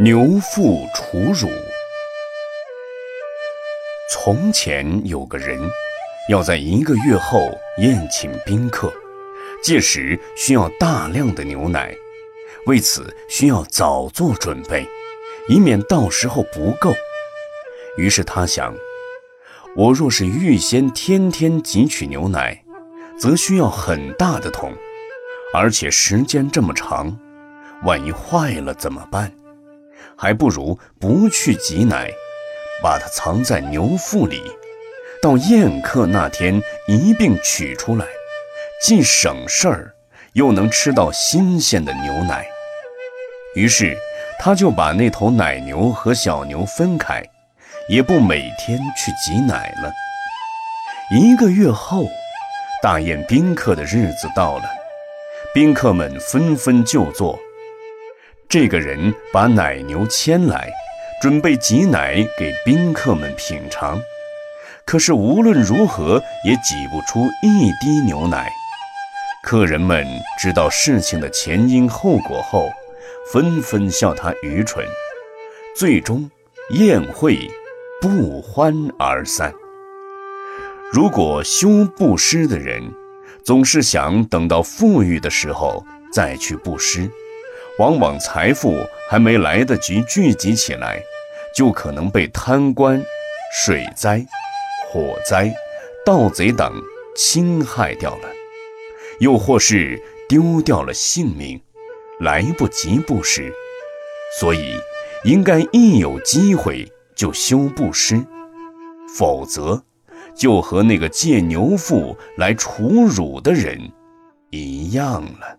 牛妇楚乳。从前有个人，要在一个月后宴请宾客，届时需要大量的牛奶，为此需要早做准备，以免到时候不够。于是他想，我若是预先天天汲取牛奶，则需要很大的桶，而且时间这么长，万一坏了怎么办？还不如不去挤奶，把它藏在牛腹里，到宴客那天一并取出来，既省事儿，又能吃到新鲜的牛奶。于是，他就把那头奶牛和小牛分开，也不每天去挤奶了。一个月后，大宴宾客的日子到了，宾客们纷纷就座。这个人把奶牛牵来，准备挤奶给宾客们品尝。可是无论如何也挤不出一滴牛奶。客人们知道事情的前因后果后，纷纷笑他愚蠢。最终，宴会不欢而散。如果修布施的人，总是想等到富裕的时候再去布施。往往财富还没来得及聚集起来，就可能被贪官、水灾、火灾、盗贼等侵害掉了，又或是丢掉了性命，来不及布施。所以，应该一有机会就修布施，否则，就和那个借牛腹来储乳的人一样了。